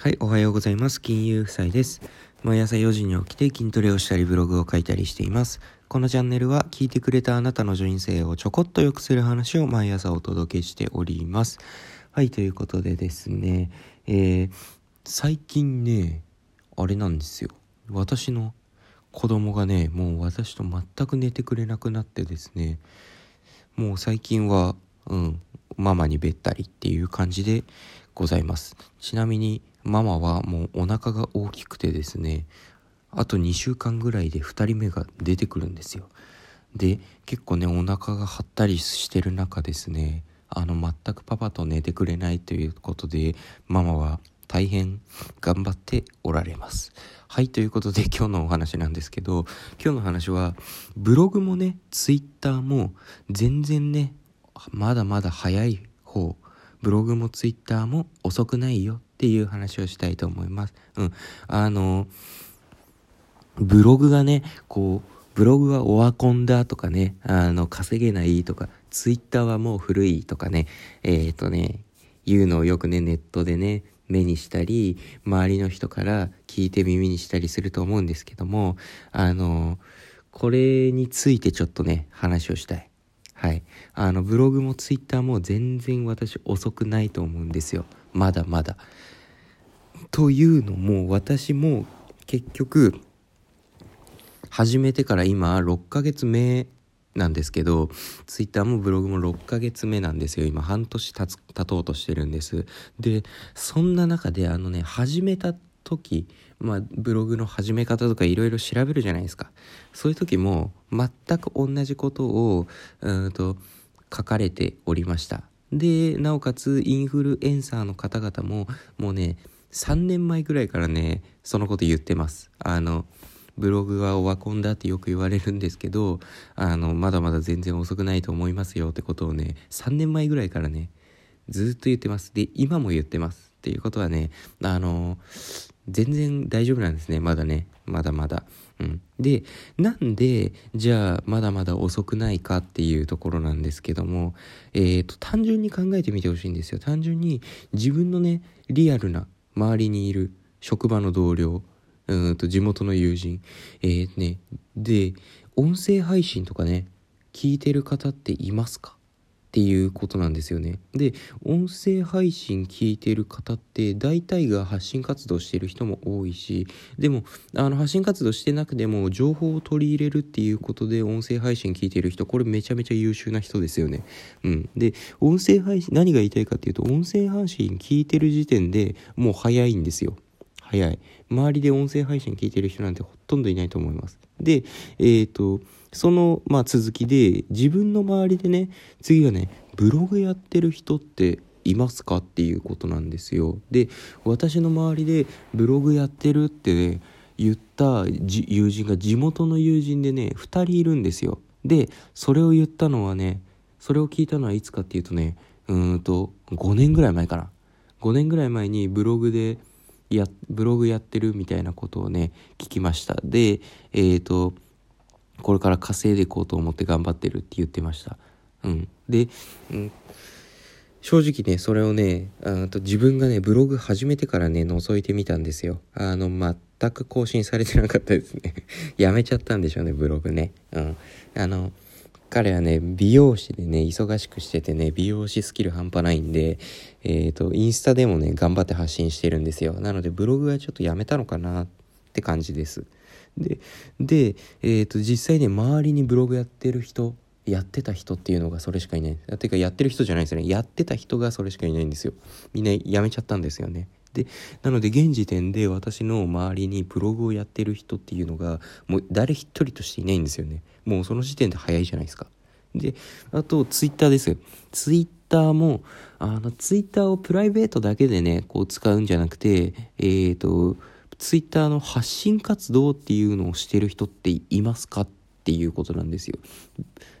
はい、おはようございます。金融夫妻です。毎朝4時に起きて筋トレをしたりブログを書いたりしています。このチャンネルは聞いてくれたあなたの人生をちょこっと良くする話を毎朝お届けしております。はい、ということでですね、えー、最近ね、あれなんですよ。私の子供がね、もう私と全く寝てくれなくなってですね、もう最近は、うん、ママにべったりっていう感じでございます。ちなみにママはもうお腹が大きくてですね、あと2週間ぐらいで2人目が出てくるんですよ。で、結構ね、お腹が張ったりしてる中ですね、あの、全くパパと寝てくれないということで、ママは大変頑張っておられます。はい、ということで今日のお話なんですけど、今日の話は、ブログもね、ツイッターも全然ね、まだまだ早い方、ブログもツイッターも遅くないよっていう話をしたいと思います。うん。あの、ブログがね、こう、ブログはオワコンだとかね、あの、稼げないとか、ツイッターはもう古いとかね、えっ、ー、とね、いうのをよくね、ネットでね、目にしたり、周りの人から聞いて耳にしたりすると思うんですけども、あの、これについてちょっとね、話をしたい。はい。あの、ブログもツイッターも全然私遅くないと思うんですよ。まだまだ。というのも、私も結局、始めてから今6ヶ月目なんですけど、ツイッターもブログも6ヶ月目なんですよ。今半年経つ、経とうとしてるんです。で、そんな中であのね、始めた時、まあ、ブログの始め方とかいろいろ調べるじゃないですか。そういう時も全く同じことを、うんと、書かれておりました。で、なおかつインフルエンサーの方々も、もうね、3年前ぐらいからね、そのこと言ってます。あの、ブログはオワコンだってよく言われるんですけど、あの、まだまだ全然遅くないと思いますよってことをね、3年前ぐらいからね、ずっと言ってます。で、今も言ってます。っていうことはね、あの、全然大丈夫なんですね。まだね。まだまだ。うん。で、なんで、じゃあ、まだまだ遅くないかっていうところなんですけども、えっ、ー、と、単純に考えてみてほしいんですよ。単純に自分のね、リアルな周りにいる職場の同僚、うんと地元の友人、えー、ね、で、音声配信とかね、聞いてる方っていますか？っていうことなんですよね。で、音声配信聞いてる方って大体が発信活動してる人も多いし、でも、あの発信活動してなくても情報を取り入れるっていうことで音声配信聞いてる人、これめちゃめちゃ優秀な人ですよね。うん。で、音声配信、何が言いたいかっていうと、音声配信聞いてる時点でもう早いんですよ。早い。周りで音声配信聞いてる人なんてほとんどいないと思います。で、えっ、ー、と、その、まあ、続きで、自分の周りでね、次はね、ブログやってる人っていますかっていうことなんですよ。で、私の周りでブログやってるってね、言った友人が地元の友人でね、2人いるんですよ。で、それを言ったのはね、それを聞いたのはいつかっていうとね、うんと、5年ぐらい前かな。5年ぐらい前にブログで、や、ブログやってるみたいなことをね、聞きました。で、えっ、ー、と、これから稼いでいこうと思って頑張ってるって言ってました。うん。で、うん、正直ね、それをね、あと自分がね、ブログ始めてからね、覗いてみたんですよ。あの、全く更新されてなかったですね。やめちゃったんでしょうね、ブログね。うん。あの、彼はね、美容師でね、忙しくしててね、美容師スキル半端ないんで、えっ、ー、と、インスタでもね、頑張って発信してるんですよ。なので、ブログはちょっとやめたのかなって感じです。で、で、えっ、ー、と、実際ね、周りにブログやってる人、やってた人っていうのがそれしかいない。ていうか、やってる人じゃないですよね。やってた人がそれしかいないんですよ。みんなやめちゃったんですよね。で、なので現時点で私の周りにブログをやってる人っていうのが、もう誰一人としていないんですよね。もうその時点で早いじゃないですか。で、あと、ツイッターです。ツイッターも、あの、ツイッターをプライベートだけでね、こう使うんじゃなくて、えっ、ー、と、ツイッターの発信活動っていうのをしてる人っていますかっていうことなんですよ。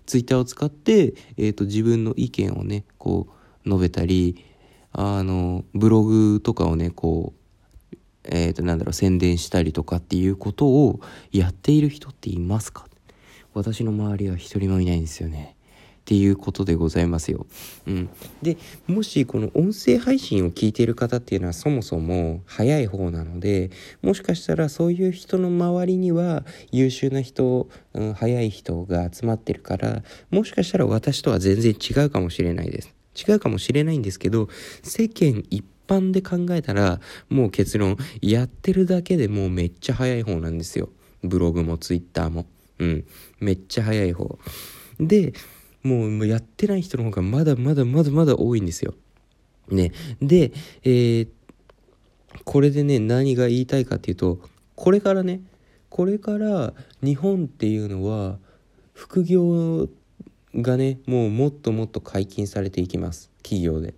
ツイッターを使って、えっ、ー、と、自分の意見をね、こう、述べたり、あの、ブログとかをね、こう、えっ、ー、と、なんだろう、宣伝したりとかっていうことをやっている人っていますか？私の周りは一人もいないんですよね。っていうことでございますよ。うん。で、もしこの音声配信を聞いている方っていうのはそもそも早い方なので、もしかしたらそういう人の周りには優秀な人、うん、早い人が集まってるから、もしかしたら私とは全然違うかもしれないです。違うかもしれないんですけど、世間一般で考えたら、もう結論、やってるだけでもうめっちゃ早い方なんですよ。ブログもツイッターも。うん。めっちゃ早い方。で、もうやってない人の方がまだまだまだまだ多いんですよ。ね。で、えー、これでね、何が言いたいかっていうと、これからね、これから日本っていうのは、副業がね、もうもっともっと解禁されていきます。企業で。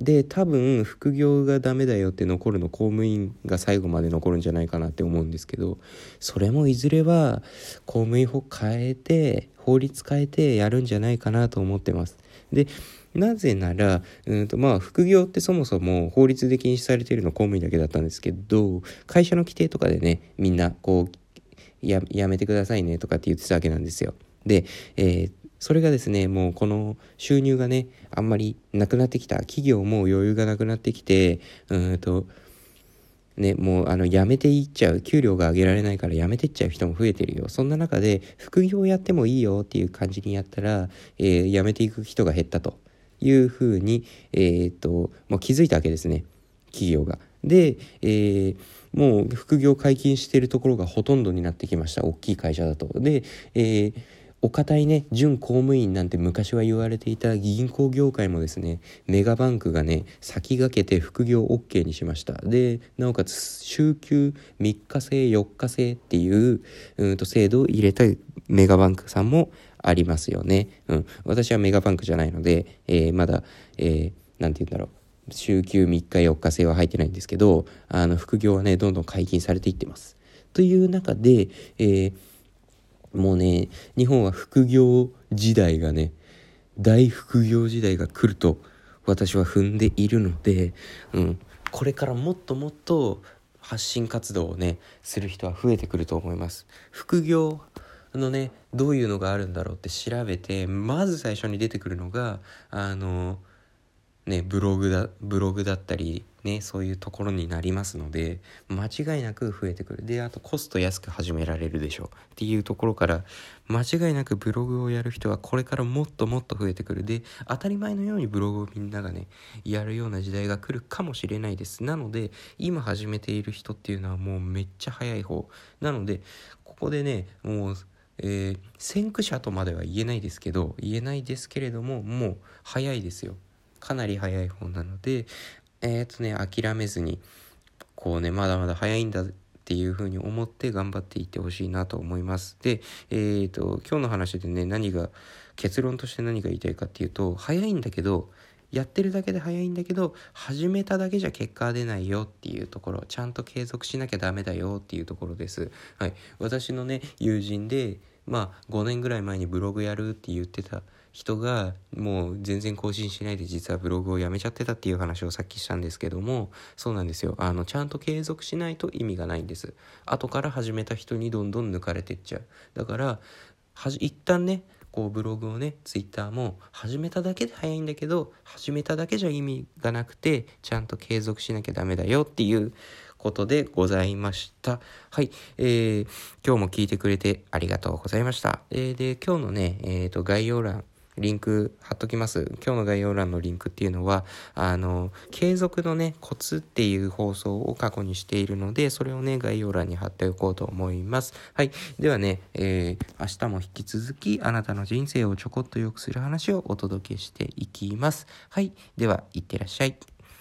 で多分副業がダメだよって残るの公務員が最後まで残るんじゃないかなって思うんですけどそれもいずれは公務員法変えて法律変えてやるんじゃないかなと思ってます。でなぜなら、うんとまあ、副業ってそもそも法律で禁止されているの公務員だけだったんですけど会社の規定とかでねみんなこうやめてくださいねとかって言ってたわけなんですよ。で、えー、それがですね、もうこの収入がね、あんまりなくなってきた。企業も余裕がなくなってきて、うんと、ね、もうあの辞めていっちゃう給料が上げられないから辞めてっちゃう人も増えてるよそんな中で副業やってもいいよっていう感じにやったら、えー、辞めていく人が減ったというふうに、えー、っともう気づいたわけですね企業が。で、えー、もう副業解禁しているところがほとんどになってきました大きい会社だと。で、えーお堅いね、準公務員なんて昔は言われていた銀行業界もですね、メガバンクがね、先駆けて副業 OK にしました。で、なおかつ、週休3日制、4日制っていう、うんと制度を入れたメガバンクさんもありますよね。うん。私はメガバンクじゃないので、えー、まだ、えー、て言うんだろう。週休3日4日制は入ってないんですけど、あの、副業はね、どんどん解禁されていってます。という中で、えーもうね、日本は副業時代がね、大副業時代が来ると私は踏んでいるので、うん、これからもっともっと発信活動をね、する人は増えてくると思います。副業のね、どういうのがあるんだろうって調べて、まず最初に出てくるのが、あの、ね、ブログだ、ブログだったり、ね、そういうところになりますので、間違いなく増えてくる。で、あとコスト安く始められるでしょうっていうところから、間違いなくブログをやる人はこれからもっともっと増えてくる。で、当たり前のようにブログをみんながね、やるような時代が来るかもしれないです。なので、今始めている人っていうのはもうめっちゃ早い方。なので、ここでね、もう、えー、先駆者とまでは言えないですけど、言えないですけれども、もう早いですよ。かなり早い方なので、えっ、ー、とね、諦めずに、こうね、まだまだ早いんだっていうふうに思って頑張っていってほしいなと思います。で、えっ、ー、と、今日の話でね、何が、結論として何が言いたいかっていうと、早いんだけど、やってるだけで早いんだけど、始めただけじゃ結果は出ないよっていうところ、ちゃんと継続しなきゃダメだよっていうところです。はい。私のね、友人で、まあ、5年ぐらい前にブログやるって言ってた人がもう全然更新しないで実はブログをやめちゃってたっていう話をさっきしたんですけどもそうなんですよ。あのちゃんと継続しないと意味がないんです。後から始めた人にどんどん抜かれてっちゃう。だからはじ一旦ねこうブログをねツイッターも始めただけで早いんだけど始めただけじゃ意味がなくてちゃんと継続しなきゃダメだよっていうことでございました。はい。えー、今日も聞いてくれてありがとうございました。えー、で、今日のね、えっ、ー、と、概要欄、リンク貼っときます。今日の概要欄のリンクっていうのは、あの、継続のね、コツっていう放送を過去にしているので、それをね、概要欄に貼っておこうと思います。はい。ではね、えー、明日も引き続き、あなたの人生をちょこっと良くする話をお届けしていきます。はい。では、いってらっしゃい。